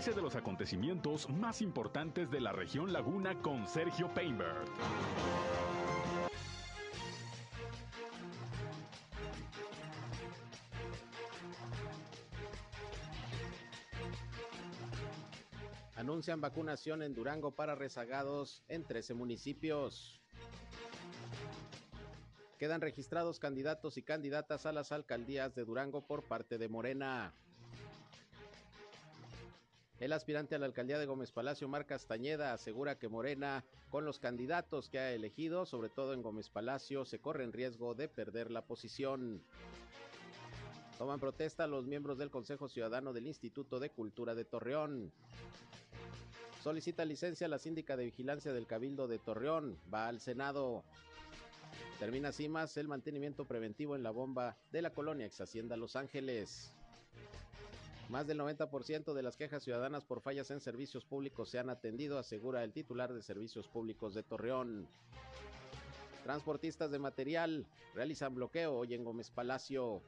Entérese de los acontecimientos más importantes de la región Laguna con Sergio Painberg. Anuncian vacunación en Durango para rezagados en 13 municipios. Quedan registrados candidatos y candidatas a las alcaldías de Durango por parte de Morena. El aspirante a la alcaldía de Gómez Palacio, Mar Castañeda, asegura que Morena, con los candidatos que ha elegido, sobre todo en Gómez Palacio, se corre en riesgo de perder la posición. Toman protesta los miembros del Consejo Ciudadano del Instituto de Cultura de Torreón. Solicita licencia a la síndica de vigilancia del Cabildo de Torreón. Va al Senado. Termina así más el mantenimiento preventivo en la bomba de la colonia ex Hacienda Los Ángeles. Más del 90% de las quejas ciudadanas por fallas en servicios públicos se han atendido, asegura el titular de Servicios Públicos de Torreón. Transportistas de material realizan bloqueo hoy en Gómez Palacio.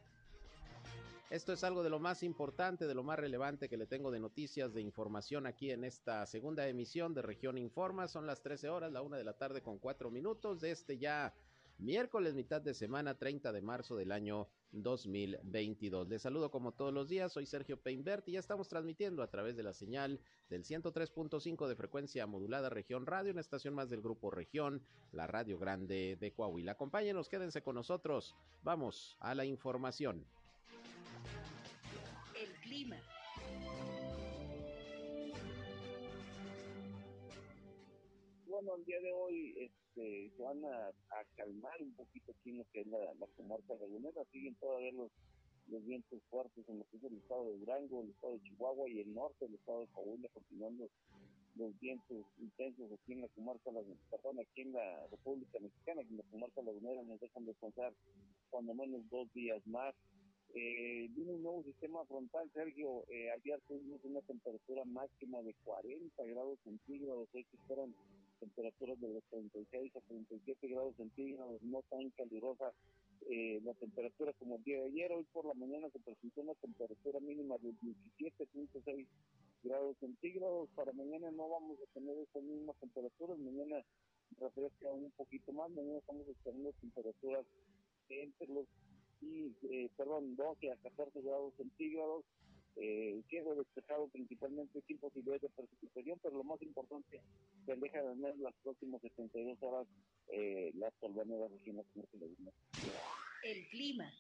Esto es algo de lo más importante, de lo más relevante que le tengo de noticias, de información aquí en esta segunda emisión de Región Informa. Son las 13 horas, la una de la tarde con cuatro minutos de este ya miércoles, mitad de semana, 30 de marzo del año 2022. Les saludo como todos los días, soy Sergio Peinbert y ya estamos transmitiendo a través de la señal del 103.5 de frecuencia modulada Región Radio, una estación más del Grupo Región, la Radio Grande de Coahuila. Acompáñenos, quédense con nosotros. Vamos a la información. El clima. Bueno, el día de hoy se van a, calmar un poquito aquí en lo que es la, la comarca lagunera. Siguen todavía los, vientos fuertes en lo que es el estado de Durango, el estado de Chihuahua y el norte del estado de Coahuila, continuando los vientos intensos aquí en la comarca, perdón, aquí en la República Mexicana, aquí en la comarca lagunera nos dejan descansar cuando menos dos días más. Eh, viene un nuevo sistema frontal, Sergio. Eh, ayer tuvimos una temperatura máxima de 40 grados centígrados. Hoy se esperan temperaturas de los 36 a 37 grados centígrados, no tan calurosa eh, la temperatura como el día de ayer. Hoy por la mañana se presentó una temperatura mínima de 17.6 grados centígrados. Para mañana no vamos a tener esas mismas temperaturas. Mañana refresca un poquito más. Mañana estamos esperando temperaturas entre los y, eh, perdón, 12 a 14 grados centígrados. Eh, cielo despejado principalmente sin posibilidades de precipitación, pero lo más importante, se deja de tener las próximas 72 horas eh, las regionales El clima.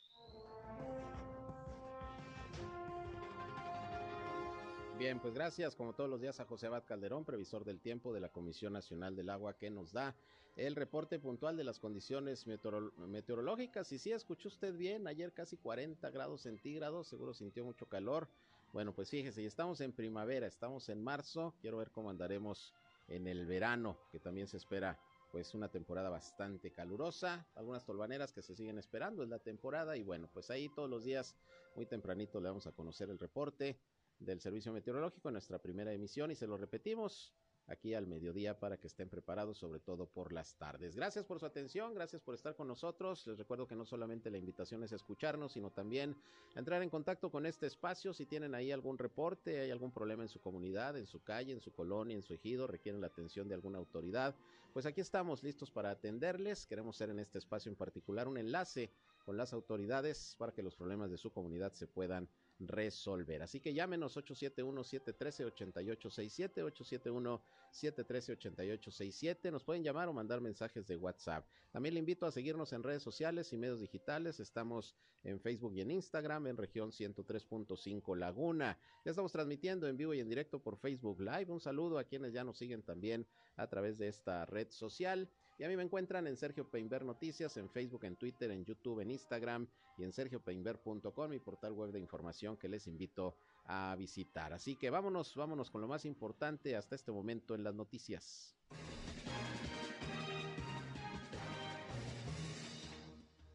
Bien, pues gracias como todos los días a José Abad Calderón, previsor del tiempo de la Comisión Nacional del Agua, que nos da el reporte puntual de las condiciones meteorológicas. Y sí, escuchó usted bien, ayer casi 40 grados centígrados, seguro sintió mucho calor. Bueno, pues fíjese, estamos en primavera, estamos en marzo, quiero ver cómo andaremos en el verano, que también se espera pues una temporada bastante calurosa, algunas tolvaneras que se siguen esperando en la temporada y bueno, pues ahí todos los días muy tempranito le vamos a conocer el reporte del Servicio Meteorológico en nuestra primera emisión y se lo repetimos aquí al mediodía para que estén preparados, sobre todo por las tardes. Gracias por su atención, gracias por estar con nosotros. Les recuerdo que no solamente la invitación es escucharnos, sino también entrar en contacto con este espacio. Si tienen ahí algún reporte, hay algún problema en su comunidad, en su calle, en su colonia, en su ejido, requieren la atención de alguna autoridad, pues aquí estamos listos para atenderles. Queremos ser en este espacio en particular un enlace con las autoridades para que los problemas de su comunidad se puedan resolver. Así que llámenos 871-713-8867, 871-713-8867. Nos pueden llamar o mandar mensajes de WhatsApp. También le invito a seguirnos en redes sociales y medios digitales. Estamos en Facebook y en Instagram en región 103.5 Laguna. Ya estamos transmitiendo en vivo y en directo por Facebook Live. Un saludo a quienes ya nos siguen también a través de esta red social. Y a mí me encuentran en Sergio Peinber Noticias, en Facebook, en Twitter, en YouTube, en Instagram y en sergiopeinber.com, mi portal web de información que les invito a visitar. Así que vámonos, vámonos con lo más importante hasta este momento en las noticias.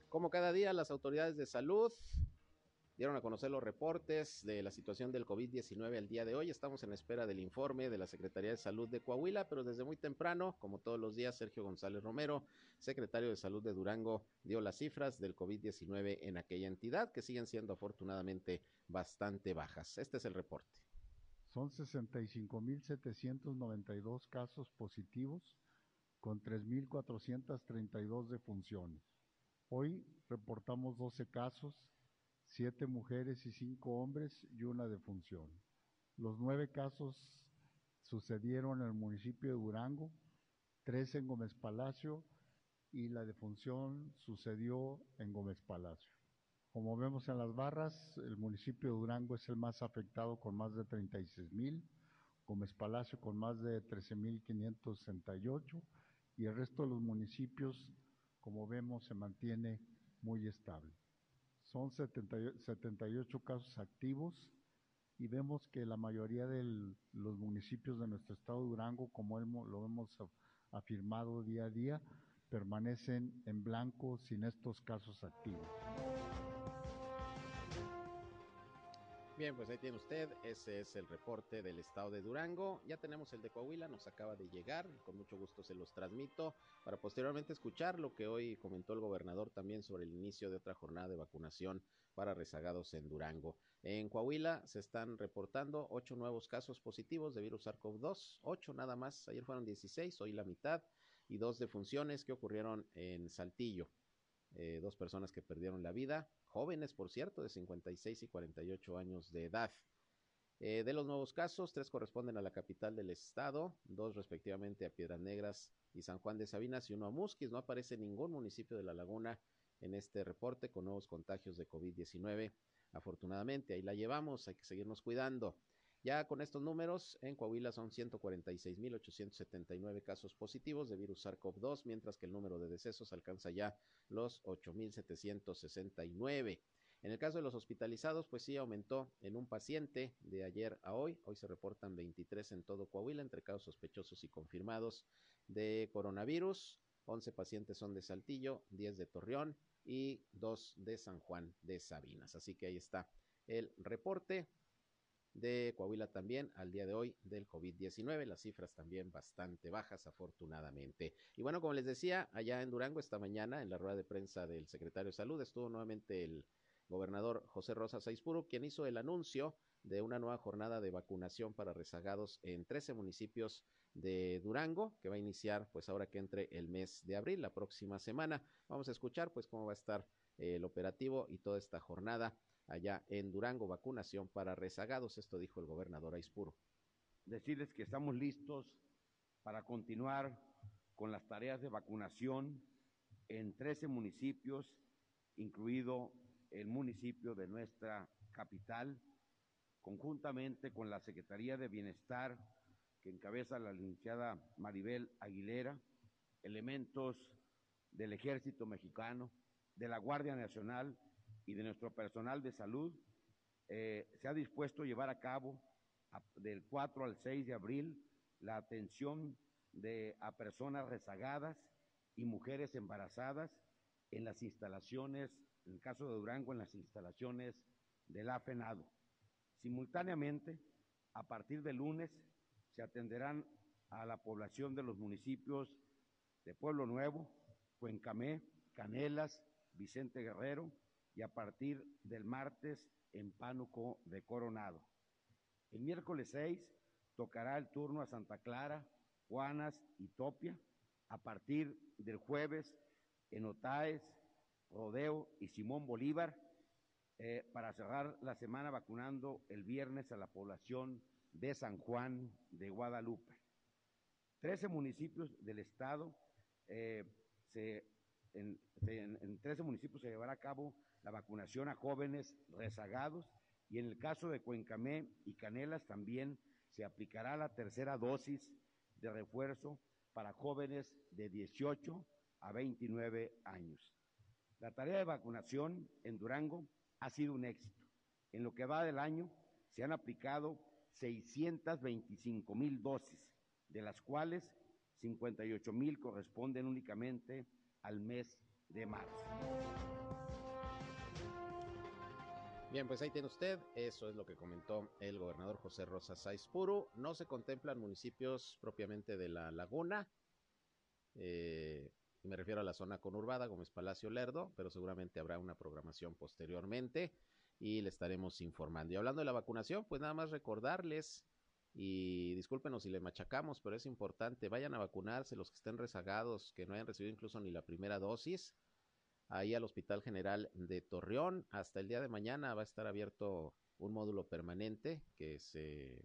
Como cada día, las autoridades de salud dieron a conocer los reportes de la situación del COVID-19 el día de hoy. Estamos en espera del informe de la Secretaría de Salud de Coahuila, pero desde muy temprano, como todos los días, Sergio González Romero, secretario de Salud de Durango, dio las cifras del COVID-19 en aquella entidad, que siguen siendo afortunadamente bastante bajas. Este es el reporte. Son 65.792 casos positivos con 3.432 defunciones. Hoy reportamos 12 casos, 7 mujeres y 5 hombres y una defunción. Los nueve casos sucedieron en el municipio de Durango, tres en Gómez Palacio y la defunción sucedió en Gómez Palacio. Como vemos en las barras, el municipio de Durango es el más afectado con más de 36 mil, Gómez Palacio con más de 13 mil 568 y el resto de los municipios, como vemos, se mantiene muy estable. Son 78 casos activos y vemos que la mayoría de los municipios de nuestro estado de Durango, como lo hemos afirmado día a día, permanecen en blanco sin estos casos activos. Bien, pues ahí tiene usted, ese es el reporte del estado de Durango. Ya tenemos el de Coahuila, nos acaba de llegar, con mucho gusto se los transmito para posteriormente escuchar lo que hoy comentó el gobernador también sobre el inicio de otra jornada de vacunación para rezagados en Durango. En Coahuila se están reportando ocho nuevos casos positivos de virus SARS-CoV-2, ocho nada más, ayer fueron 16, hoy la mitad, y dos defunciones que ocurrieron en Saltillo. Eh, dos personas que perdieron la vida, jóvenes por cierto, de 56 y 48 años de edad. Eh, de los nuevos casos, tres corresponden a la capital del estado, dos respectivamente a Piedras Negras y San Juan de Sabinas y uno a Musquis. No aparece ningún municipio de la laguna en este reporte con nuevos contagios de COVID-19. Afortunadamente, ahí la llevamos, hay que seguirnos cuidando. Ya con estos números, en Coahuila son 146.879 casos positivos de virus SARS-CoV-2, mientras que el número de decesos alcanza ya los 8.769. En el caso de los hospitalizados, pues sí aumentó en un paciente de ayer a hoy. Hoy se reportan 23 en todo Coahuila, entre casos sospechosos y confirmados de coronavirus. 11 pacientes son de Saltillo, 10 de Torreón y 2 de San Juan de Sabinas. Así que ahí está el reporte de Coahuila también al día de hoy del COVID-19. Las cifras también bastante bajas, afortunadamente. Y bueno, como les decía, allá en Durango esta mañana, en la rueda de prensa del secretario de Salud, estuvo nuevamente el gobernador José Rosa Saispuro, quien hizo el anuncio de una nueva jornada de vacunación para rezagados en 13 municipios de Durango, que va a iniciar pues ahora que entre el mes de abril, la próxima semana. Vamos a escuchar pues cómo va a estar eh, el operativo y toda esta jornada allá en Durango, vacunación para rezagados. Esto dijo el gobernador Aispuro. Decirles que estamos listos para continuar con las tareas de vacunación en 13 municipios, incluido el municipio de nuestra capital, conjuntamente con la Secretaría de Bienestar que encabeza la licenciada Maribel Aguilera, elementos del Ejército Mexicano, de la Guardia Nacional y de nuestro personal de salud, eh, se ha dispuesto a llevar a cabo del 4 al 6 de abril la atención de, a personas rezagadas y mujeres embarazadas en las instalaciones, en el caso de Durango, en las instalaciones del AFENADO. Simultáneamente, a partir de lunes, se atenderán a la población de los municipios de Pueblo Nuevo, Cuencamé, Canelas, Vicente Guerrero, y a partir del martes en Pánuco de Coronado. El miércoles 6 tocará el turno a Santa Clara, Juanas y Topia. A partir del jueves en Otaes, Rodeo y Simón Bolívar, eh, para cerrar la semana vacunando el viernes a la población de San Juan de Guadalupe. Trece municipios del estado, eh, en, en, 13 municipios se llevará a cabo la vacunación a jóvenes rezagados y en el caso de Cuencamé y Canelas también se aplicará la tercera dosis de refuerzo para jóvenes de 18 a 29 años. La tarea de vacunación en Durango ha sido un éxito. En lo que va del año se han aplicado 625 mil dosis, de las cuales 58 mil corresponden únicamente al mes de marzo. Bien, pues ahí tiene usted, eso es lo que comentó el gobernador José Rosa Saispuru. No se contemplan municipios propiamente de la laguna, eh, me refiero a la zona conurbada, Gómez Palacio Lerdo, pero seguramente habrá una programación posteriormente y le estaremos informando. Y hablando de la vacunación, pues nada más recordarles y discúlpenos si le machacamos, pero es importante, vayan a vacunarse los que estén rezagados, que no hayan recibido incluso ni la primera dosis, ahí al Hospital General de Torreón. Hasta el día de mañana va a estar abierto un módulo permanente que se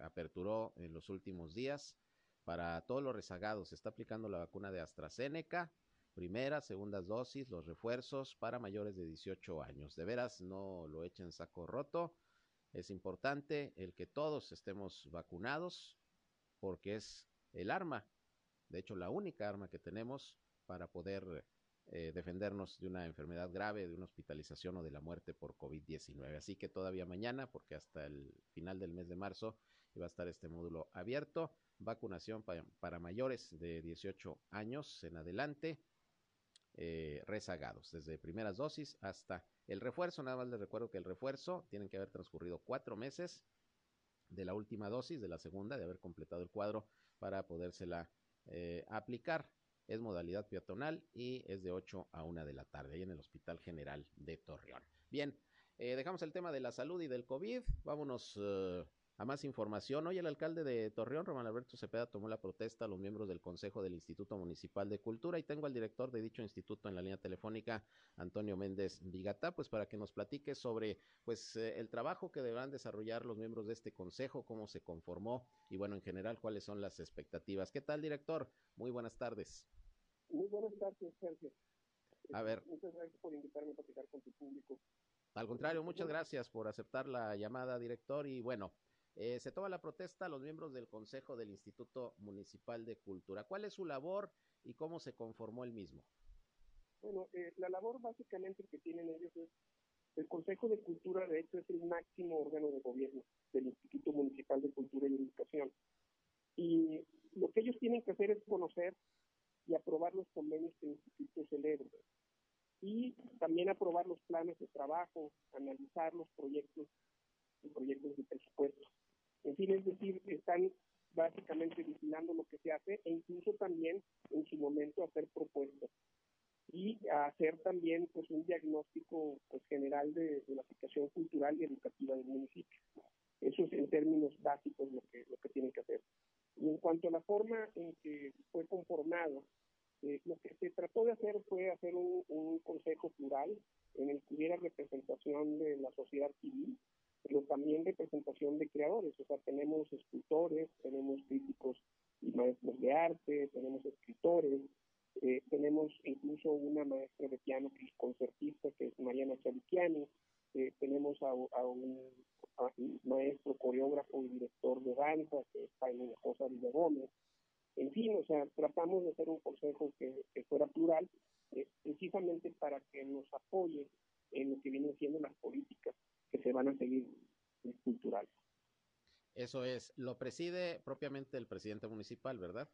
aperturó en los últimos días para todos los rezagados. Se está aplicando la vacuna de AstraZeneca, primera, segundas dosis, los refuerzos para mayores de 18 años. De veras, no lo echen saco roto. Es importante el que todos estemos vacunados porque es el arma, de hecho la única arma que tenemos para poder eh, defendernos de una enfermedad grave, de una hospitalización o de la muerte por COVID-19. Así que todavía mañana, porque hasta el final del mes de marzo va a estar este módulo abierto, vacunación para, mayores de 18 años en adelante, eh, rezagados, desde primeras dosis hasta el refuerzo. Nada más les recuerdo que el refuerzo tienen que haber transcurrido cuatro meses de la última dosis, de la segunda, de haber completado el cuadro para podérsela eh, aplicar es modalidad peatonal y es de 8 a 1 de la tarde, ahí en el Hospital General de Torreón. Bien, eh, dejamos el tema de la salud y del COVID, vámonos uh, a más información. Hoy el alcalde de Torreón, Román Alberto Cepeda, tomó la protesta a los miembros del Consejo del Instituto Municipal de Cultura y tengo al director de dicho instituto en la línea telefónica, Antonio Méndez Vigata, pues para que nos platique sobre pues eh, el trabajo que deberán desarrollar los miembros de este consejo, cómo se conformó y bueno, en general, cuáles son las expectativas. ¿Qué tal, director? Muy buenas tardes. Muy buenas tardes, Sergio. A ver. Muchas gracias por invitarme a platicar con tu público. Al contrario, muchas gracias por aceptar la llamada, director. Y bueno, eh, se toma la protesta los miembros del Consejo del Instituto Municipal de Cultura. ¿Cuál es su labor y cómo se conformó el mismo? Bueno, eh, la labor básicamente que tienen ellos es, el Consejo de Cultura, de hecho, es el máximo órgano de gobierno del Instituto Municipal de Cultura y Educación. Y lo que ellos tienen que hacer es conocer y aprobar los convenios que el Instituto celebra. Y también aprobar los planes de trabajo, analizar los proyectos y proyectos de presupuesto. En fin, es decir, están básicamente vigilando lo que se hace e incluso también en su momento hacer propuestas y hacer también pues un diagnóstico pues, general de, de, la situación cultural y educativa del municipio. Eso es en términos básicos lo que, lo que tienen que hacer. Y en cuanto a la forma en que fue conformado, eh, lo que se trató de hacer fue hacer un, un, consejo plural en el que hubiera representación de la sociedad civil, pero también representación de creadores. O sea, tenemos escultores, tenemos críticos y maestros de arte, tenemos escritores, eh, tenemos incluso una maestra de piano que es concertista, que es Mariana Chaviquiani, eh, tenemos a, a, un, a, un, maestro coreógrafo y director de danza, que es Jaime Josa Gómez. En fin, o sea, tratamos de hacer un consejo que, que fuera plural, eh, precisamente para que nos apoye en lo que vienen siendo las políticas que se van a seguir culturales. Eso es, lo preside propiamente el presidente municipal, ¿verdad?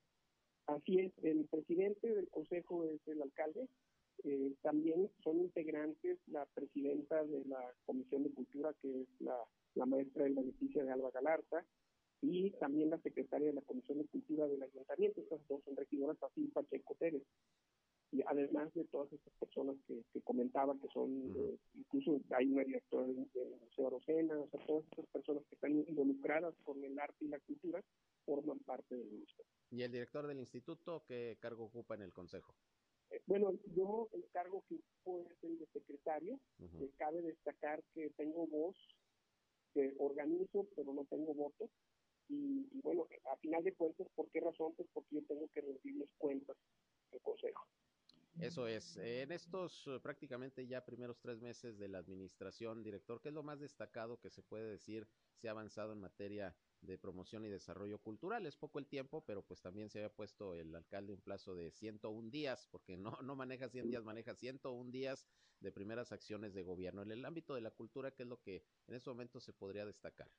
Así es, el presidente del consejo es el alcalde, eh, también son integrantes la presidenta de la Comisión de Cultura, que es la, la maestra de la Leticia de Alba Galarza, y también la secretaria de la Comisión de Cultura del Ayuntamiento, estas dos son regidoras, así Pacheco Pérez. Y además de todas estas personas que, que comentaba, que son, uh -huh. eh, incluso hay una directora del de Museo Arocena, o sea, todas estas personas que están involucradas con el arte y la cultura forman parte del museo. ¿Y el director del instituto qué cargo ocupa en el consejo? Eh, bueno, yo el cargo que ocupo es el de secretario. Uh -huh. eh, cabe destacar que tengo voz, que organizo, pero no tengo voto. Y, y, bueno, a final de cuentas, ¿por qué razón? Pues porque yo tengo que rendirles cuentas al consejo. Eso es. En estos uh, prácticamente ya primeros tres meses de la administración, director, ¿qué es lo más destacado que se puede decir se ha avanzado en materia de promoción y desarrollo cultural? Es poco el tiempo, pero pues también se había puesto el alcalde un plazo de 101 días, porque no, no maneja 100 días, maneja 101 días de primeras acciones de gobierno. En el ámbito de la cultura, ¿qué es lo que en ese momento se podría destacar?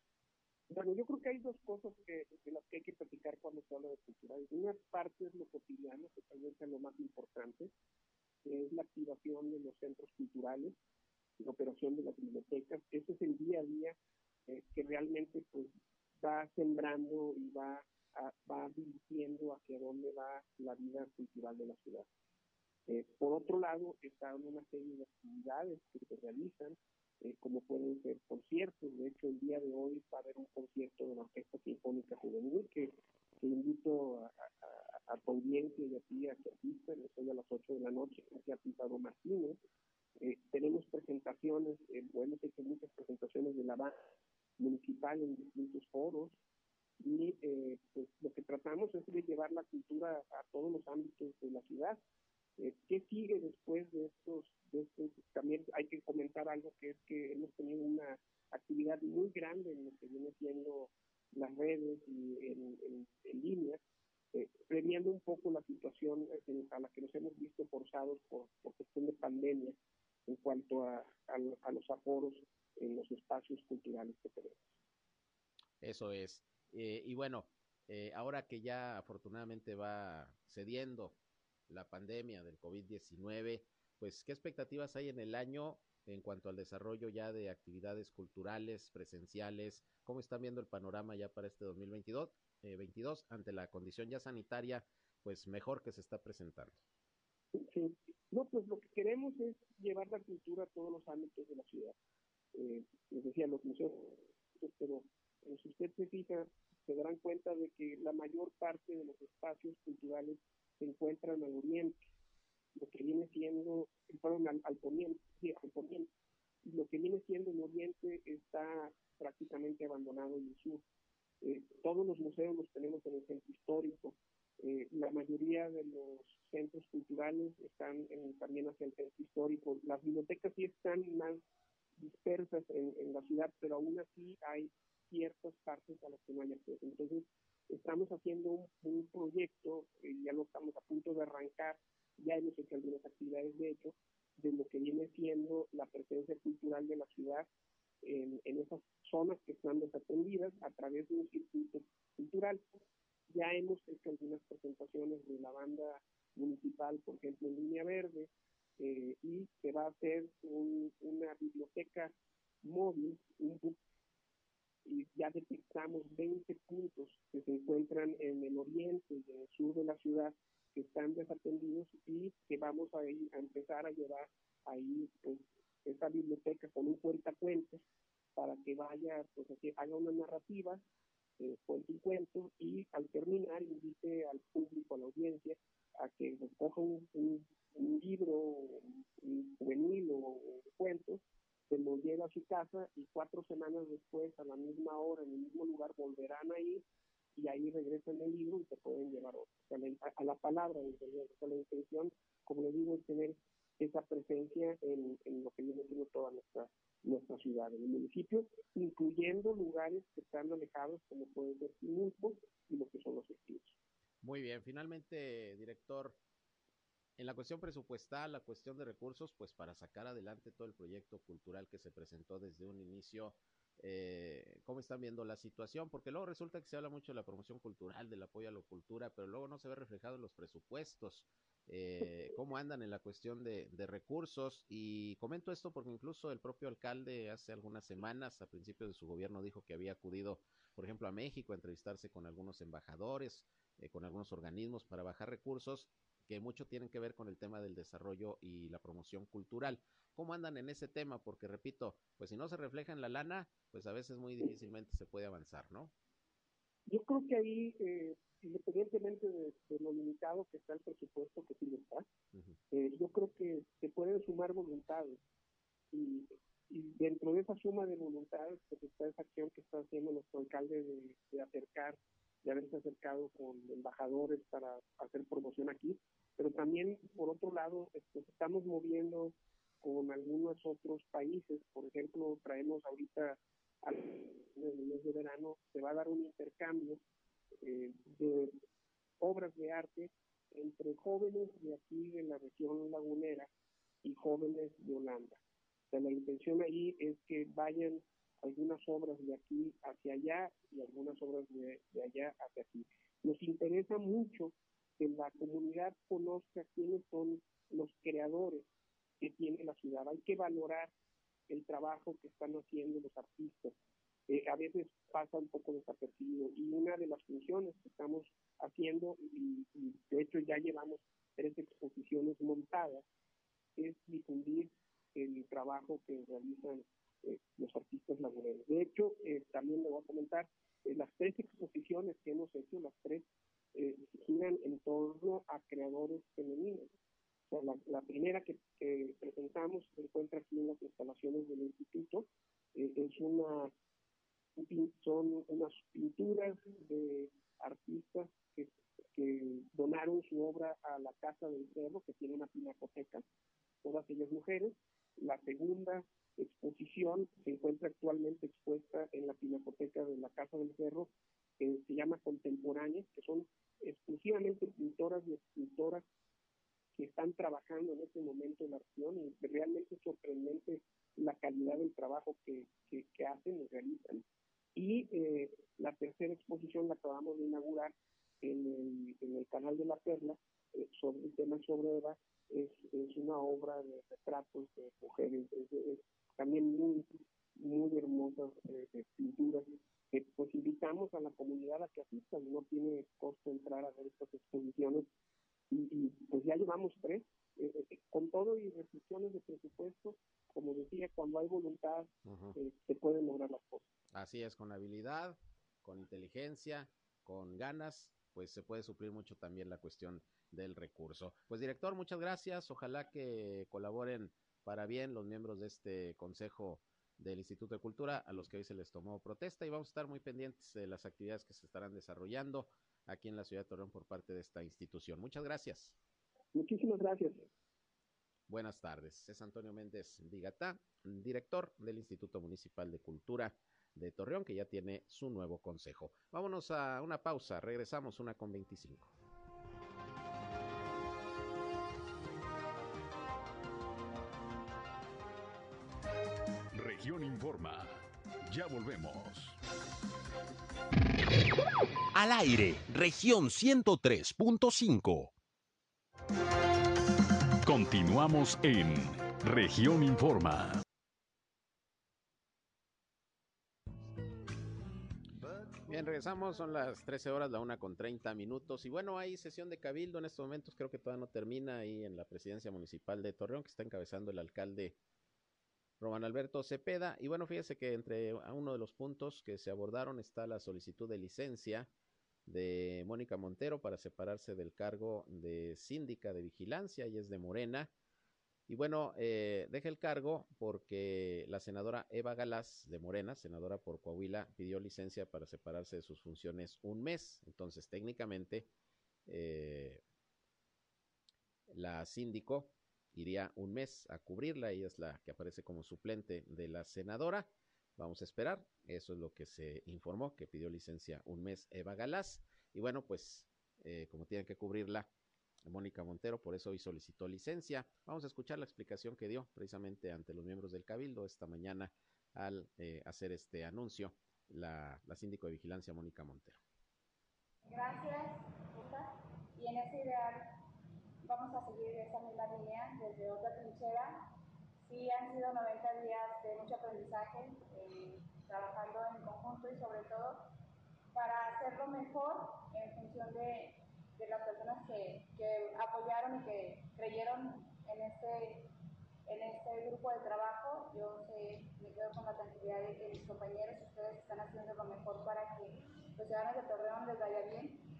Bueno, yo creo que hay dos cosas que, de las que hay que platicar cuando se habla de cultura. Una parte es lo cotidiano, que tal vez lo más importante, que es la activación de los centros culturales, la operación de las bibliotecas. Ese es el día a día eh, que realmente pues va sembrando y va, a, va dirigiendo hacia dónde va la vida cultural de la ciudad. Eh, por otro lado, están una serie de actividades que se realizan eh, como pueden ser conciertos. De hecho, el día de hoy va a haber un concierto de la Orquesta Sinfónica Juvenil que, que invito a, a, a, tu audiencia y a ti a que asistan, hoy a las 8 de la noche, aquí a Pizarro Martínez. Eh, tenemos presentaciones, eh, bueno, sé que muchas presentaciones de la banda municipal en distintos foros y eh, pues lo que tratamos es de llevar la cultura a todos los ámbitos de la ciudad. Eh, ¿Qué sigue después de estos, de estos? También hay que comentar algo que es que hemos tenido una actividad muy grande en lo que viene siendo las redes y en, en, en línea, eh, previendo un poco la situación en, a la que nos hemos visto forzados por, por cuestión de pandemia en cuanto a, a, a los aforos en los espacios culturales que tenemos. Eso es. Eh, y bueno, eh, ahora que ya afortunadamente va cediendo la pandemia del COVID-19, pues qué expectativas hay en el año en cuanto al desarrollo ya de actividades culturales, presenciales, cómo están viendo el panorama ya para este 2022 eh, 22, ante la condición ya sanitaria, pues mejor que se está presentando. Sí, no, pues lo que queremos es llevar la cultura a todos los ámbitos de la ciudad. Eh, les decía, los museos, pero eh, si usted se fija, se darán cuenta de que la mayor parte de los espacios culturales se encuentran al oriente, lo que viene siendo, fueron al, al poniente, sí, al poniente, lo que viene siendo el oriente está prácticamente abandonado en el sur. Eh, todos los museos los tenemos en el centro histórico, eh, la mayoría de los centros culturales están en, también hacia el centro histórico, las bibliotecas sí están más dispersas en, en la ciudad, pero aún así hay ciertas partes a las que no hay acceso. Entonces, estamos haciendo un, un proyecto, eh, ya lo estamos a punto de arrancar, ya hemos hecho algunas actividades de hecho, de lo que viene siendo la presencia cultural de la ciudad en, en esas zonas que están desatendidas a través de un circuito cultural. Ya hemos hecho algunas presentaciones de la banda municipal, por ejemplo, en Línea Verde, eh, y se va a un, una biblioteca móvil, un book y ya detectamos 20 puntos que se encuentran en el oriente y en el sur de la ciudad que están desatendidos y que vamos a, ir, a empezar a llevar ahí pues, esa biblioteca con un cuentacuentos para que vaya, pues que haga una narrativa, eh, cuente cuento y al terminar invite al público, a la audiencia, a que coja un, un, un libro un juvenil o, o cuentos se lo lleva a su casa y cuatro semanas después, a la misma hora, en el mismo lugar, volverán a ir y ahí regresan el libro y se pueden llevar otro. A, la palabra, o sea, la intención, como les digo, es tener esa presencia en, lo que viene siendo toda nuestra, nuestra ciudad, en el municipio, incluyendo lugares que están alejados, como puede ser y lo que son los estilos. Muy bien, finalmente, director, en la cuestión presupuestal, la cuestión de recursos, pues para sacar adelante todo el proyecto cultural que se presentó desde un inicio, eh, ¿cómo están viendo la situación? Porque luego resulta que se habla mucho de la promoción cultural, del apoyo a la cultura, pero luego no se ve reflejado en los presupuestos. Eh, ¿Cómo andan en la cuestión de, recursos? Y comento esto porque incluso el propio alcalde hace algunas semanas, a principios de su gobierno, dijo que había acudido, por ejemplo, a México a entrevistarse con algunos embajadores, eh, con algunos organismos para bajar recursos que mucho tienen que ver con el tema del desarrollo y la promoción cultural. ¿Cómo andan en ese tema? Porque repito, pues si no se refleja en la lana, pues a veces muy difícilmente se puede avanzar, ¿no? Yo creo que ahí, eh, independientemente de, de, lo limitado que está el presupuesto, que sí lo está, uh -huh. eh, yo creo que se pueden sumar voluntades. Y, y, dentro de esa suma de voluntades, pues está esa acción que está haciendo nuestro alcalde de, de acercar de haberse acercado con embajadores para hacer promoción aquí, pero también, por otro lado, pues, estamos moviendo con algunos otros países, por ejemplo, traemos ahorita al, mes de verano, se va a dar un intercambio eh, de obras de arte entre jóvenes de aquí de la región lagunera y jóvenes de Holanda. O sea, la intención ahí es que vayan algunas obras de aquí hacia allá y algunas obras de, allá hacia aquí. Nos interesa mucho que la comunidad conozca quiénes son los creadores que tiene la ciudad. Hay que valorar el trabajo que están haciendo los artistas. Eh, a veces pasa un poco desapercibido y una de las funciones que estamos haciendo, y de hecho ya llevamos tres exposiciones montadas, es difundir el trabajo que realizan los artistas laguneros. De hecho, también le voy a comentar, las tres exposiciones que hemos hecho, las tres giran en torno a creadores femeninos. O sea, la, primera que, presentamos se encuentra aquí en las instalaciones del instituto. es una son unas pinturas de artistas que, que, donaron su obra a la Casa del Cerro, que tiene una pinacoteca, todas ellas mujeres. La segunda exposición se encuentra actualmente expuesta en la pinacoteca de la Casa del Cerro, que se llama Contemporáneas, que son exclusivamente pintoras y escultoras que están trabajando en este momento en la acción y realmente es sorprendente la calidad del trabajo que, que, hacen y realizan. Y eh, la tercera exposición la acabamos de inaugurar en el, en el canal de la Perla, eh, sobre el tema sobre Eva, es, es, una obra de retratos de mujeres, es, también muy, muy hermosas eh, pinturas que pues invitamos a la comunidad a que asistan, no tiene costo entrar a ver estas exposiciones y, y pues ya llevamos tres, eh, eh, con todo y restricciones de presupuesto, como decía, cuando hay voluntad se pueden lograr las cosas. Así es, con habilidad, con inteligencia, con ganas, pues se puede suplir mucho también la cuestión del recurso. Pues director, muchas gracias. Ojalá que colaboren para bien los miembros de este Consejo del Instituto de Cultura, a los que hoy se les tomó protesta y vamos a estar muy pendientes de las actividades que se estarán desarrollando aquí en la ciudad de Torreón por parte de esta institución. Muchas gracias. Muchísimas gracias. Buenas tardes. Es Antonio Méndez Digata, director del Instituto Municipal de Cultura de Torreón, que ya tiene su nuevo consejo. Vámonos a una pausa. Regresamos una con 25. Región Informa. Ya volvemos. Al aire, región 103.5. Continuamos en región Informa. Bien, regresamos, son las 13 horas, la una con 30 minutos. Y bueno, hay sesión de cabildo en estos momentos, creo que todavía no termina ahí en la presidencia municipal de Torreón, que está encabezando el alcalde Román Alberto Cepeda. Y bueno, fíjese que entre uno de los puntos que se abordaron está la solicitud de licencia de Mónica Montero para separarse del cargo de síndica de vigilancia y es de Morena. Y bueno, eh, deja el cargo porque la senadora Eva Galás de Morena, senadora por Coahuila, pidió licencia para separarse de sus funciones un mes. Entonces, técnicamente, eh, la síndico iría un mes a cubrirla, ella es la que aparece como suplente de la senadora. Vamos a esperar, eso es lo que se informó, que pidió licencia un mes Eva Galás. Y bueno, pues eh, como tienen que cubrirla, Mónica Montero, por eso hoy solicitó licencia. Vamos a escuchar la explicación que dio precisamente ante los miembros del Cabildo esta mañana al eh, hacer este anuncio la, la síndico de vigilancia Mónica Montero. Gracias, Y en ese ideal vamos a seguir esa misma línea desde otra trinchera. Sí han sido 90 días de mucho aprendizaje, eh, trabajando en conjunto y sobre todo para hacerlo mejor en función de, de las personas que, que, apoyaron y que creyeron en este, en este grupo de trabajo. Yo sé, me quedo con la tranquilidad de que mis compañeros ustedes están haciendo lo mejor para que los ciudadanos de Torreón les vaya bien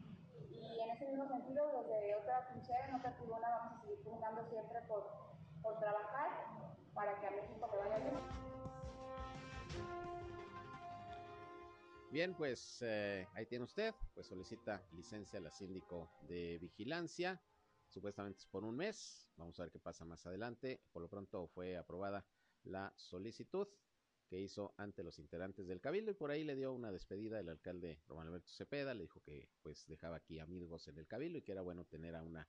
y en ese mismo sentido, desde otra trinchera, en otra tribuna, vamos a seguir pugnando siempre por, por trabajar para que a México le vaya bien. Bien, pues eh, ahí tiene usted, pues solicita licencia a la síndico de vigilancia, supuestamente es por un mes, vamos a ver qué pasa más adelante, por lo pronto fue aprobada la solicitud, que hizo ante los integrantes del Cabildo y por ahí le dio una despedida el alcalde Román Alberto Cepeda, le dijo que pues dejaba aquí amigos en el Cabildo y que era bueno tener a una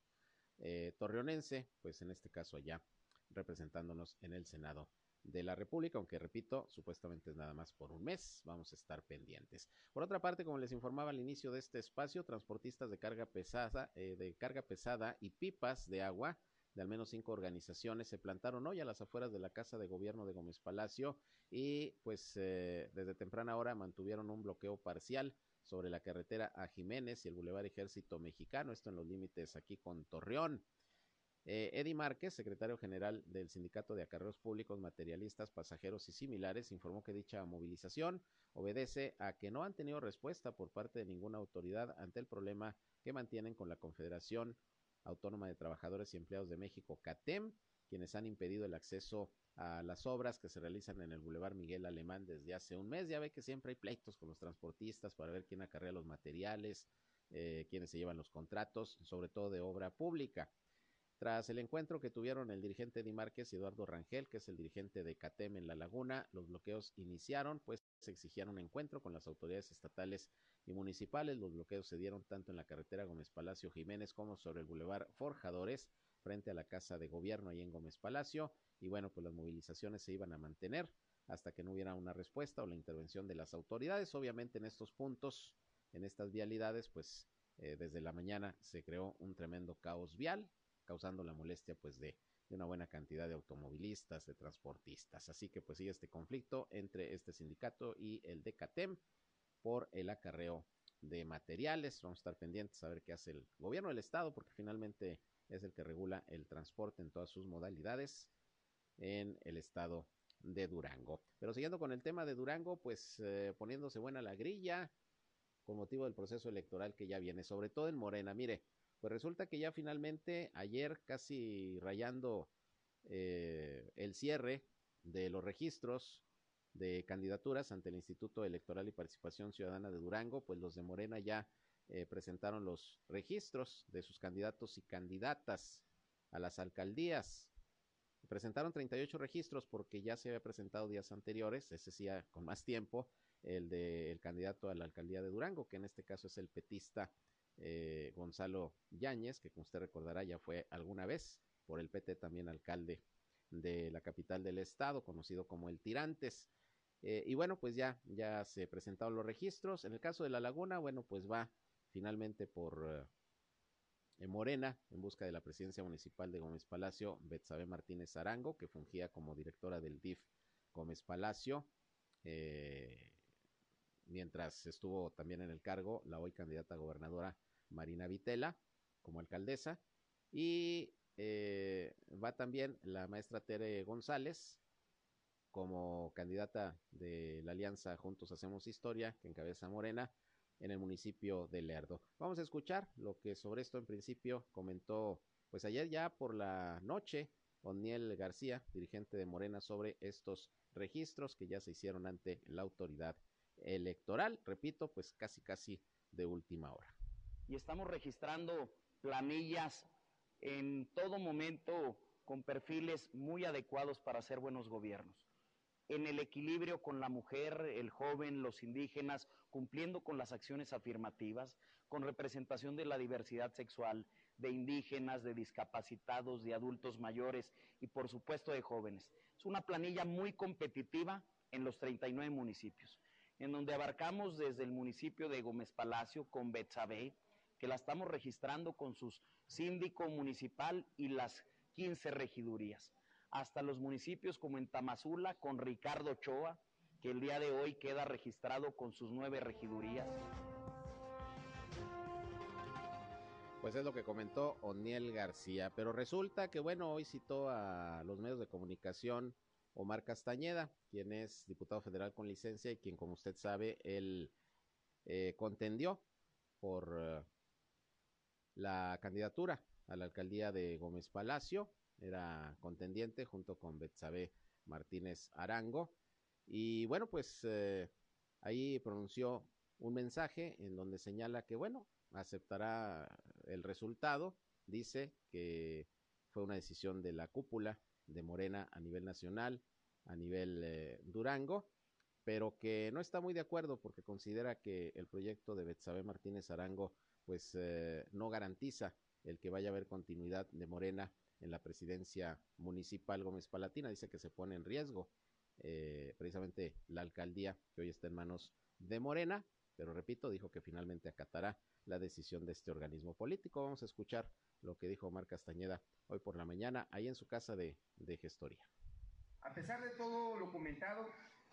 eh, torreonense, pues en este caso allá representándonos en el Senado de la República, aunque repito, supuestamente es nada más por un mes, vamos a estar pendientes. Por otra parte, como les informaba al inicio de este espacio, transportistas de carga pesada, eh, de carga pesada y pipas de agua de al menos cinco organizaciones se plantaron hoy a las afueras de la Casa de Gobierno de Gómez Palacio y pues eh, desde temprana hora mantuvieron un bloqueo parcial sobre la carretera a Jiménez y el Boulevard Ejército Mexicano, esto en los límites aquí con Torreón. Eh, Eddie Márquez, secretario general del Sindicato de Acarreos Públicos, Materialistas, Pasajeros y similares, informó que dicha movilización obedece a que no han tenido respuesta por parte de ninguna autoridad ante el problema que mantienen con la Confederación Autónoma de Trabajadores y Empleados de México, CATEM, quienes han impedido el acceso a las obras que se realizan en el Boulevard Miguel Alemán desde hace un mes. Ya ve que siempre hay pleitos con los transportistas para ver quién acarrea los materiales, eh, quiénes se llevan los contratos, sobre todo de obra pública. Tras el encuentro que tuvieron el dirigente Di Márquez y Eduardo Rangel, que es el dirigente de CATEM en La Laguna, los bloqueos iniciaron, pues se exigían un encuentro con las autoridades estatales y municipales. Los bloqueos se dieron tanto en la carretera Gómez Palacio Jiménez como sobre el Boulevard Forjadores, frente a la Casa de Gobierno ahí en Gómez Palacio. Y bueno, pues las movilizaciones se iban a mantener hasta que no hubiera una respuesta o la intervención de las autoridades. Obviamente en estos puntos, en estas vialidades, pues eh, desde la mañana se creó un tremendo caos vial causando la molestia pues de, de, una buena cantidad de automovilistas, de transportistas. Así que pues sigue este conflicto entre este sindicato y el DECATEM por el acarreo de materiales. Vamos a estar pendientes a ver qué hace el gobierno del estado porque finalmente es el que regula el transporte en todas sus modalidades en el estado de Durango. Pero siguiendo con el tema de Durango, pues eh, poniéndose buena la grilla con motivo del proceso electoral que ya viene, sobre todo en Morena. Mire, pues resulta que ya finalmente ayer, casi rayando eh, el cierre de los registros de candidaturas ante el Instituto Electoral y Participación Ciudadana de Durango, pues los de Morena ya eh, presentaron los registros de sus candidatos y candidatas a las alcaldías. Presentaron 38 registros porque ya se había presentado días anteriores, ese sí con más tiempo, el del candidato a la alcaldía de Durango, que en este caso es el petista eh, Gonzalo Yáñez, que como usted recordará ya fue alguna vez por el PT también alcalde de la capital del estado, conocido como el Tirantes. Eh, y bueno, pues ya, ya se presentaron los registros. En el caso de La Laguna, bueno, pues va finalmente por eh, Morena, en busca de la presidencia municipal de Gómez Palacio, Betsabe Martínez Arango, que fungía como directora del DIF Gómez Palacio. Eh, mientras estuvo también en el cargo la hoy candidata a gobernadora Marina Vitela como alcaldesa. Y eh, va también la maestra Tere González como candidata de la alianza Juntos Hacemos Historia, que encabeza Morena, en el municipio de Lerdo. Vamos a escuchar lo que sobre esto en principio comentó, pues ayer ya por la noche, Oniel García, dirigente de Morena, sobre estos registros que ya se hicieron ante la autoridad electoral, repito, pues casi casi de última hora. Y estamos registrando planillas en todo momento con perfiles muy adecuados para hacer buenos gobiernos. En el equilibrio con la mujer, el joven, los indígenas, cumpliendo con las acciones afirmativas, con representación de la diversidad sexual, de indígenas, de discapacitados, de adultos mayores y por supuesto de jóvenes. Es una planilla muy competitiva en los 39 municipios en donde abarcamos desde el municipio de Gómez Palacio con Betsabe, que la estamos registrando con sus síndico municipal y las 15 regidurías, hasta los municipios como en Tamazula con Ricardo Ochoa, que el día de hoy queda registrado con sus nueve regidurías. Pues es lo que comentó Oniel García, pero resulta que bueno, hoy citó a los medios de comunicación Omar Castañeda, quien es diputado federal con licencia y quien, como usted sabe, él eh, contendió por uh, la candidatura a la alcaldía de Gómez Palacio, era contendiente junto con Betsabe Martínez Arango. Y bueno, pues eh, ahí pronunció un mensaje en donde señala que, bueno, aceptará el resultado, dice que fue una decisión de la cúpula de Morena a nivel nacional, a nivel eh, Durango, pero que no está muy de acuerdo porque considera que el proyecto de Betsabe Martínez Arango pues eh, no garantiza el que vaya a haber continuidad de Morena en la presidencia municipal Gómez Palatina, dice que se pone en riesgo eh, precisamente la alcaldía que hoy está en manos de Morena, pero repito, dijo que finalmente acatará la decisión de este organismo político. Vamos a escuchar lo que dijo Omar Castañeda hoy por la mañana, ahí en su casa de, de gestoría. A pesar de todo lo comentado,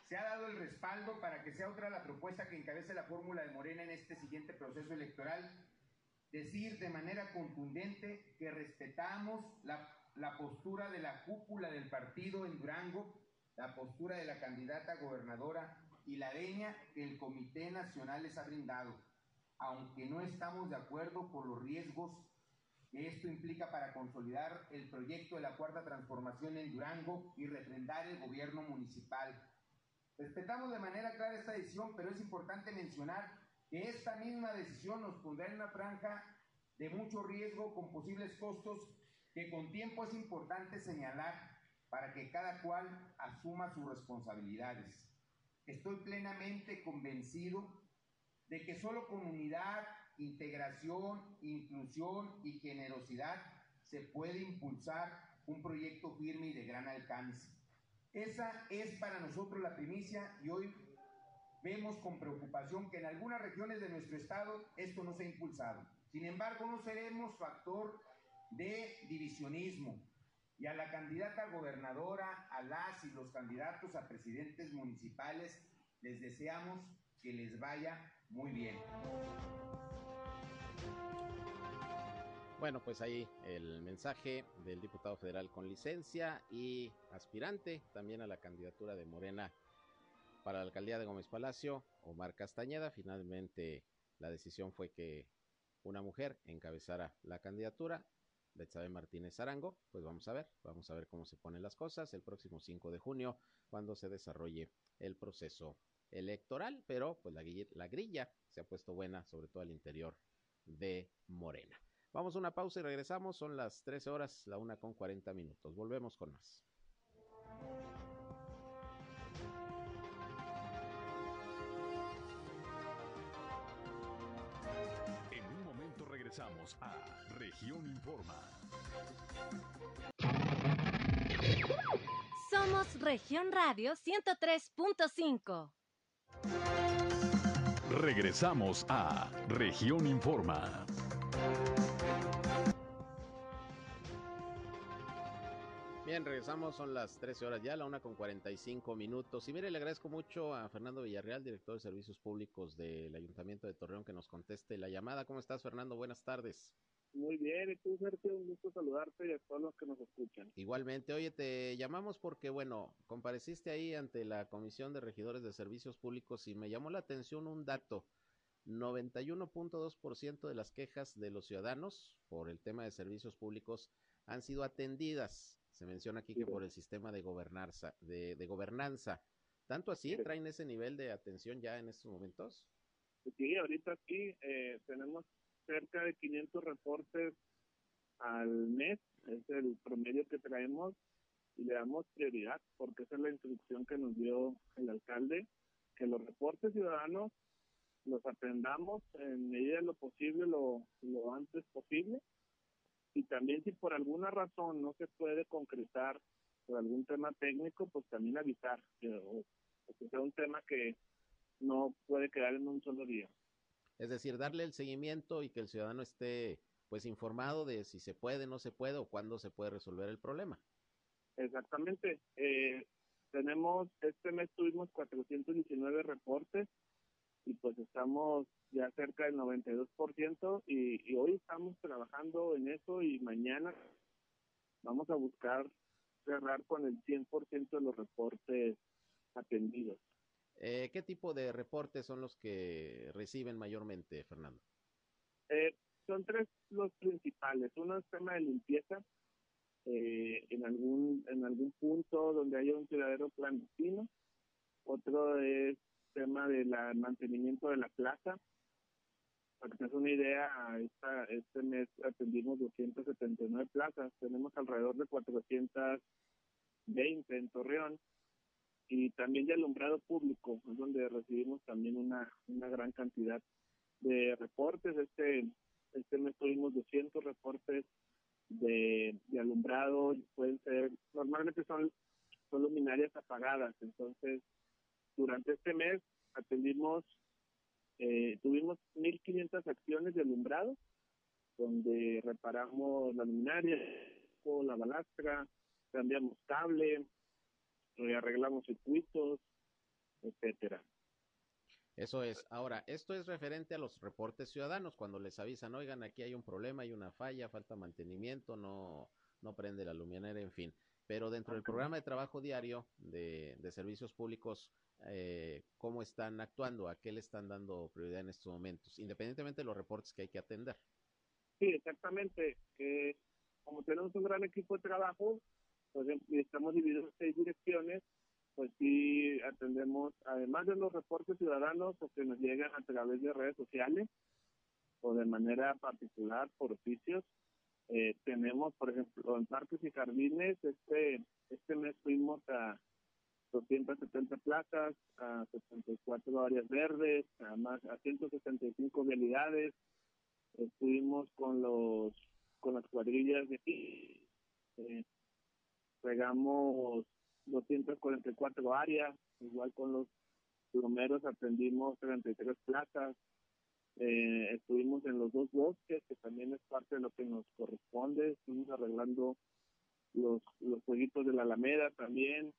se ha dado el respaldo para que sea otra la propuesta que encabece la fórmula de Morena en este siguiente proceso electoral decir de manera contundente que respetamos la, la postura de la cúpula del partido en Durango, la postura de la candidata gobernadora y la veña que el Comité Nacional les ha brindado, aunque no estamos de acuerdo por los riesgos esto implica para consolidar el proyecto de la Cuarta Transformación en Durango y refrendar el gobierno municipal. Respetamos de manera clara esta decisión, pero es importante mencionar que esta misma decisión nos pondrá en una franja de mucho riesgo con posibles costos que con tiempo es importante señalar para que cada cual asuma sus responsabilidades. Estoy plenamente convencido de que solo con unidad, integración, inclusión y generosidad se puede impulsar un proyecto firme y de gran alcance. Esa es para nosotros la primicia y hoy vemos con preocupación que en algunas regiones de nuestro estado esto no se ha impulsado. Sin embargo, no seremos factor de divisionismo y a la candidata gobernadora, a las y los candidatos a presidentes municipales, les deseamos que les vaya muy bien. Bueno, pues ahí el mensaje del diputado federal con licencia y aspirante también a la candidatura de Morena para la alcaldía de Gómez Palacio, Omar Castañeda. Finalmente la decisión fue que una mujer encabezara la candidatura, Betsabe Martínez Arango. Pues vamos a ver, vamos a ver cómo se ponen las cosas el próximo 5 de junio, cuando se desarrolle el proceso electoral, pero pues la, la grilla se ha puesto buena, sobre todo al interior de Morena. Vamos a una pausa y regresamos. Son las 13 horas, la una con 40 minutos. Volvemos con más. En un momento regresamos a Región Informa. Somos Región Radio 103.5. Regresamos a Región Informa. Bien, regresamos, son las 13 horas ya, la una con 45 minutos. Y mire, le agradezco mucho a Fernando Villarreal, director de Servicios Públicos del Ayuntamiento de Torreón, que nos conteste la llamada. ¿Cómo estás, Fernando? Buenas tardes. Muy bien, y tú, Sergio, un gusto saludarte y a todos los que nos escuchan. Igualmente, oye, te llamamos porque, bueno, compareciste ahí ante la Comisión de Regidores de Servicios Públicos y me llamó la atención un dato. 91.2% de las quejas de los ciudadanos por el tema de servicios públicos han sido atendidas. Se menciona aquí que por el sistema de gobernanza, de, de gobernanza. ¿Tanto así traen ese nivel de atención ya en estos momentos? Sí, ahorita sí, eh, tenemos cerca de 500 reportes al mes, es el promedio que traemos y le damos prioridad porque esa es la instrucción que nos dio el alcalde, que los reportes ciudadanos los atendamos en medida de lo posible, lo, lo antes posible y también si por alguna razón no se puede concretar por algún tema técnico, pues también avisar, o, que sea un tema que no puede quedar en un solo día. Es decir, darle el seguimiento y que el ciudadano esté pues informado de si se puede, no se puede o cuándo se puede resolver el problema. Exactamente. Eh, tenemos, este mes tuvimos 419 reportes y pues estamos ya cerca del 92% y, y hoy estamos trabajando en eso y mañana vamos a buscar cerrar con el 100% de los reportes atendidos. Eh, ¿Qué tipo de reportes son los que reciben mayormente, Fernando? Eh, son tres los principales. Uno es tema de limpieza eh, en algún en algún punto donde haya un tiradero clandestino. Otro es tema del mantenimiento de la plaza. Para que te una idea, esta, este mes atendimos 279 plazas. Tenemos alrededor de 420 en Torreón y también de alumbrado público, es donde recibimos también una, una gran cantidad de reportes. Este, este mes tuvimos 200 reportes de, de alumbrado, pueden ser, normalmente son, son luminarias apagadas, entonces durante este mes atendimos, eh, tuvimos 1.500 acciones de alumbrado, donde reparamos la luminaria, la balastra, cambiamos cable, arreglamos circuitos, etcétera. Eso es. Ahora, esto es referente a los reportes ciudadanos, cuando les avisan, oigan, aquí hay un problema, hay una falla, falta mantenimiento, no, no prende la luminera, en fin. Pero dentro del programa de trabajo diario de, de servicios públicos, eh, ¿cómo están actuando? ¿A qué le están dando prioridad en estos momentos? Independientemente de los reportes que hay que atender. Sí, exactamente. Como tenemos un gran equipo de trabajo, pues estamos divididos en seis direcciones, pues sí atendemos, además de los reportes ciudadanos o que nos llegan a través de redes sociales o de manera particular por oficios, eh, tenemos, por ejemplo, en parques y jardines, este, este mes fuimos a 270 placas, a 74 áreas verdes, a, más, a 165 vialidades. Estuvimos con los con las cuadrillas de eh, regamos 244 áreas, igual con los plomeros atendimos 33 placas, eh, estuvimos en los dos bosques, que también es parte de lo que nos corresponde, estuvimos arreglando los, los jueguitos de la Alameda también,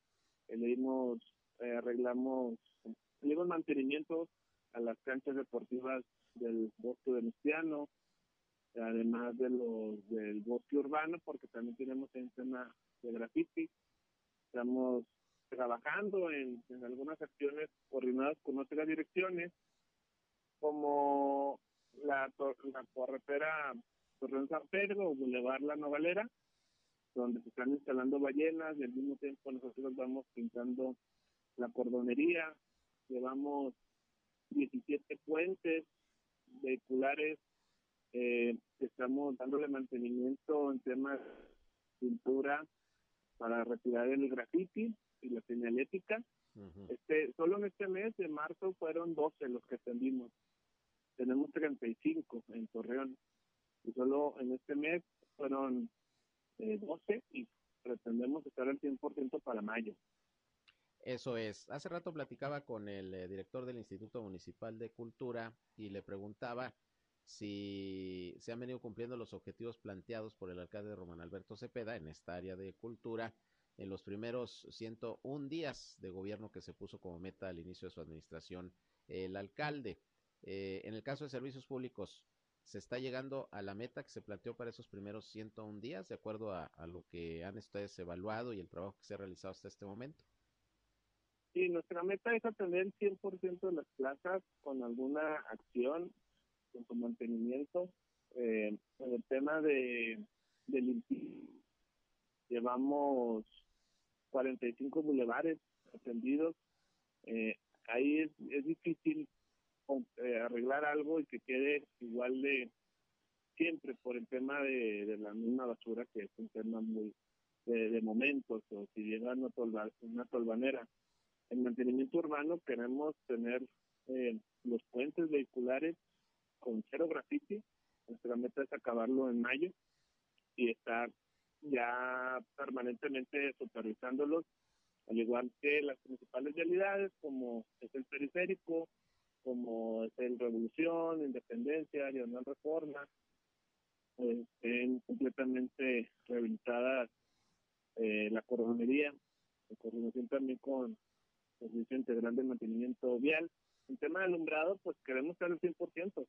eh, le dimos, eh, arreglamos, le dimos mantenimiento a las canchas deportivas del bosque venustiano, además de los del bosque urbano, porque también tenemos un tema de graffiti. Estamos trabajando en, en algunas acciones coordinadas con otras direcciones, como la, la carretera Torreón San Pedro o Boulevard La Novalera, donde se están instalando ballenas y al mismo tiempo nosotros vamos pintando la cordonería, llevamos 17 puentes vehiculares, eh, estamos dándole mantenimiento en temas de pintura para retirar el grafiti y la señalética. Este, solo en este mes de marzo fueron 12 los que atendimos. Tenemos 35 en Torreón. Y solo en este mes fueron eh, 12 y pretendemos estar al 100% para mayo. Eso es. Hace rato platicaba con el eh, director del Instituto Municipal de Cultura y le preguntaba si se han venido cumpliendo los objetivos planteados por el alcalde Román Alberto Cepeda en esta área de cultura en los primeros 101 días de gobierno que se puso como meta al inicio de su administración el alcalde. Eh, en el caso de servicios públicos, ¿se está llegando a la meta que se planteó para esos primeros 101 días, de acuerdo a, lo que han ustedes evaluado y el trabajo que se ha realizado hasta este momento? Sí, nuestra meta es atender el 100% de las plazas con alguna acción, con su mantenimiento. Eh, en el tema de, de limpieza, llevamos 45 bulevares atendidos. Eh, ahí es, es difícil eh, arreglar algo y que quede igual de siempre por el tema de, la misma basura que es un tema muy de, de momentos o si llega una, tolva, una tolvanera en mantenimiento urbano queremos tener eh, los puentes vehiculares con cero grafiti. Nuestra meta es acabarlo en mayo y estar ya permanentemente supervisándolos, al igual que las principales realidades como es el periférico, como es el Revolución, Independencia, Diagonal Reforma, pues, estén completamente rehabilitadas eh, la cordonería, en coordinación también con servicio integral de mantenimiento vial. En tema de alumbrado, pues queremos estar al 100%,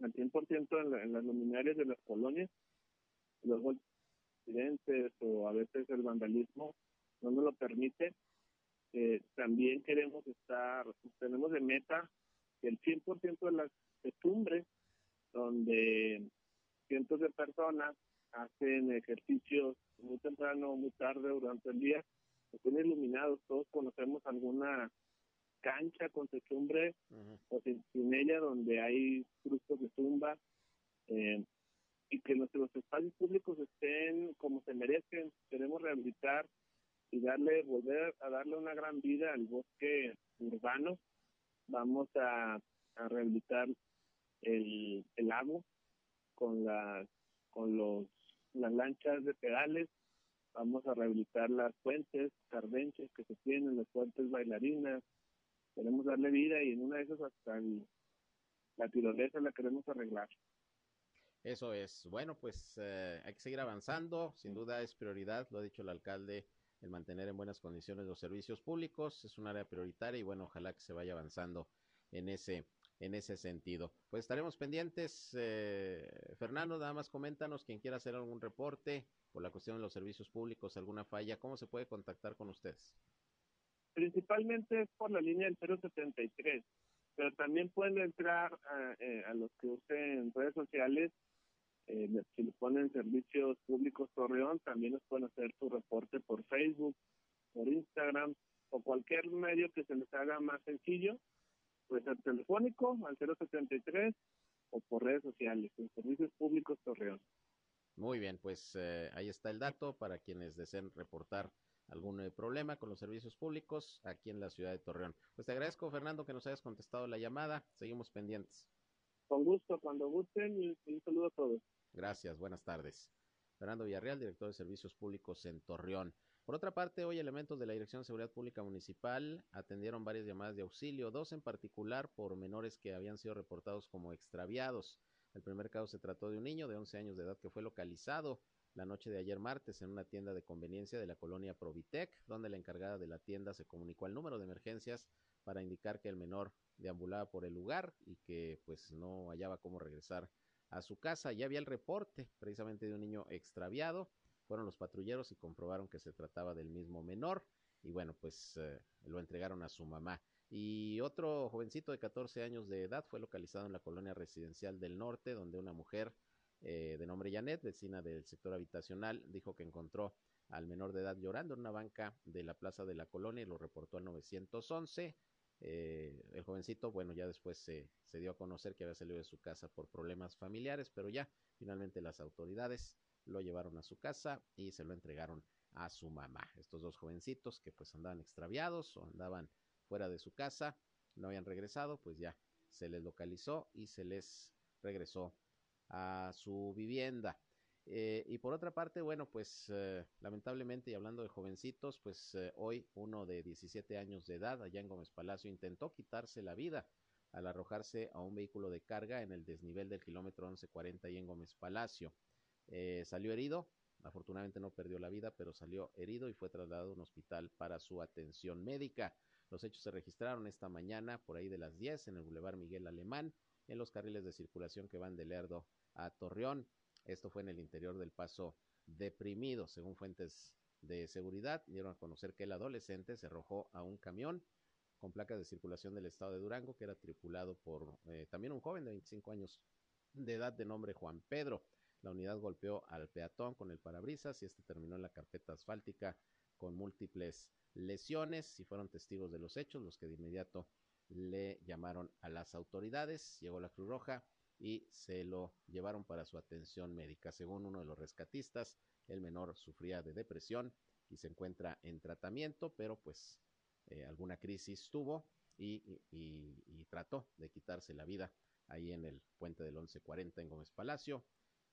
al 100% en, la, en las luminarias de las colonias. Luego accidentes o a veces el vandalismo no nos lo permite. Eh, también queremos estar, tenemos de meta que el 100% de las testumbres donde cientos de personas hacen ejercicios muy temprano, muy tarde durante el día, estén iluminados. Todos conocemos alguna cancha con techumbre uh -huh. o sin, sin, ella donde hay frutos de tumba eh, y que nuestros espacios públicos estén como se merecen. Queremos rehabilitar y darle, volver a darle una gran vida al bosque urbano. Vamos a, a rehabilitar el, el lago con las con los las lanchas de pedales vamos a rehabilitar las fuentes cardenches que se tienen, las fuentes bailarinas, queremos darle vida y en una de esas hasta el, la tirolesa la queremos arreglar. Eso es. Bueno, pues eh, hay que seguir avanzando. Sin duda es prioridad, lo ha dicho el alcalde, el mantener en buenas condiciones los servicios públicos. Es un área prioritaria y bueno, ojalá que se vaya avanzando en ese en ese sentido. Pues estaremos pendientes. Eh, Fernando, nada más coméntanos, quien quiera hacer algún reporte por la cuestión de los servicios públicos, alguna falla, ¿cómo se puede contactar con ustedes? Principalmente es por la línea del 073, pero también pueden entrar a, eh, a los que usen redes sociales, eh, si les ponen servicios públicos Torreón, también nos pueden hacer su reporte por Facebook, por Instagram o cualquier medio que se les haga más sencillo pues al telefónico, al 073 o por redes sociales, en Servicios Públicos Torreón. Muy bien, pues eh, ahí está el dato para quienes deseen reportar algún eh, problema con los servicios públicos aquí en la ciudad de Torreón. Pues te agradezco, Fernando, que nos hayas contestado la llamada. Seguimos pendientes. Con gusto, cuando gusten, y un saludo a todos. Gracias, buenas tardes. Fernando Villarreal, director de Servicios Públicos en Torreón. Por otra parte, hoy elementos de la Dirección de Seguridad Pública Municipal atendieron varias llamadas de auxilio, dos en particular por menores que habían sido reportados como extraviados. El primer caso se trató de un niño de 11 años de edad que fue localizado la noche de ayer martes en una tienda de conveniencia de la colonia Provitec, donde la encargada de la tienda se comunicó al número de emergencias para indicar que el menor deambulaba por el lugar y que pues no hallaba cómo regresar a su casa. Ya había el reporte precisamente de un niño extraviado fueron los patrulleros y comprobaron que se trataba del mismo menor y bueno, pues eh, lo entregaron a su mamá. Y otro jovencito de 14 años de edad fue localizado en la colonia residencial del norte, donde una mujer eh, de nombre Janet, vecina del sector habitacional, dijo que encontró al menor de edad llorando en una banca de la plaza de la colonia y lo reportó al 911. Eh, el jovencito, bueno, ya después se, se dio a conocer que había salido de su casa por problemas familiares, pero ya finalmente las autoridades lo llevaron a su casa y se lo entregaron a su mamá. Estos dos jovencitos que pues andaban extraviados o andaban fuera de su casa, no habían regresado, pues ya se les localizó y se les regresó a su vivienda. Eh, y por otra parte, bueno, pues eh, lamentablemente y hablando de jovencitos, pues eh, hoy uno de 17 años de edad allá en Gómez Palacio intentó quitarse la vida al arrojarse a un vehículo de carga en el desnivel del kilómetro 1140 y en Gómez Palacio. Salió herido, afortunadamente no perdió la vida, pero salió herido y fue trasladado a un hospital para su atención médica. Los hechos se registraron esta mañana por ahí de las 10 en el Boulevard Miguel Alemán, en los carriles de circulación que van de Lerdo a Torreón. Esto fue en el interior del paso deprimido, según fuentes de seguridad, dieron a conocer que el adolescente se arrojó a un camión con placas de circulación del estado de Durango, que era tripulado por eh, también un joven de 25 años de edad de nombre Juan Pedro. La unidad golpeó al peatón con el parabrisas y este terminó en la carpeta asfáltica con múltiples lesiones y fueron testigos de los hechos los que de inmediato le llamaron a las autoridades. Llegó la Cruz Roja y se lo llevaron para su atención médica. Según uno de los rescatistas, el menor sufría de depresión y se encuentra en tratamiento, pero pues eh, alguna crisis tuvo y, y, trató de quitarse la vida ahí en el puente del 1140 en Gómez Palacio.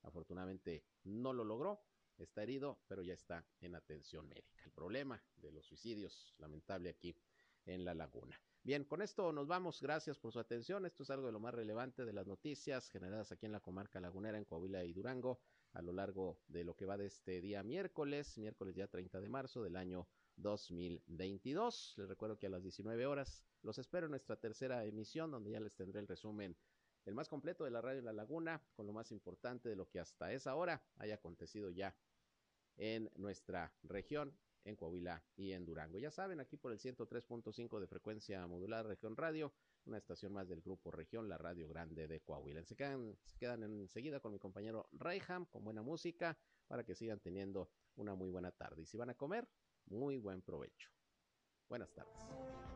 Afortunadamente no lo logró, está herido, pero ya está en atención médica. El problema de los suicidios, lamentable aquí en la laguna. Bien, con esto nos vamos. Gracias por su atención. Esto es algo de lo más relevante de las noticias generadas aquí en la comarca lagunera, en Coahuila y Durango, a lo largo de lo que va de este día miércoles, miércoles ya 30 de marzo del año 2022. Les recuerdo que a las 19 horas los espero en nuestra tercera emisión, donde ya les tendré el resumen el más completo de la radio en La Laguna, con lo más importante de lo que hasta esa hora haya acontecido ya en nuestra región, en Coahuila y en Durango. Ya saben, aquí por el 103.5 de frecuencia modular Región Radio, una estación más del grupo Región, la Radio Grande de Coahuila. Se quedan, se quedan enseguida con mi compañero Rayham, con buena música, para que sigan teniendo una muy buena tarde. Y si van a comer, muy buen provecho. Buenas tardes.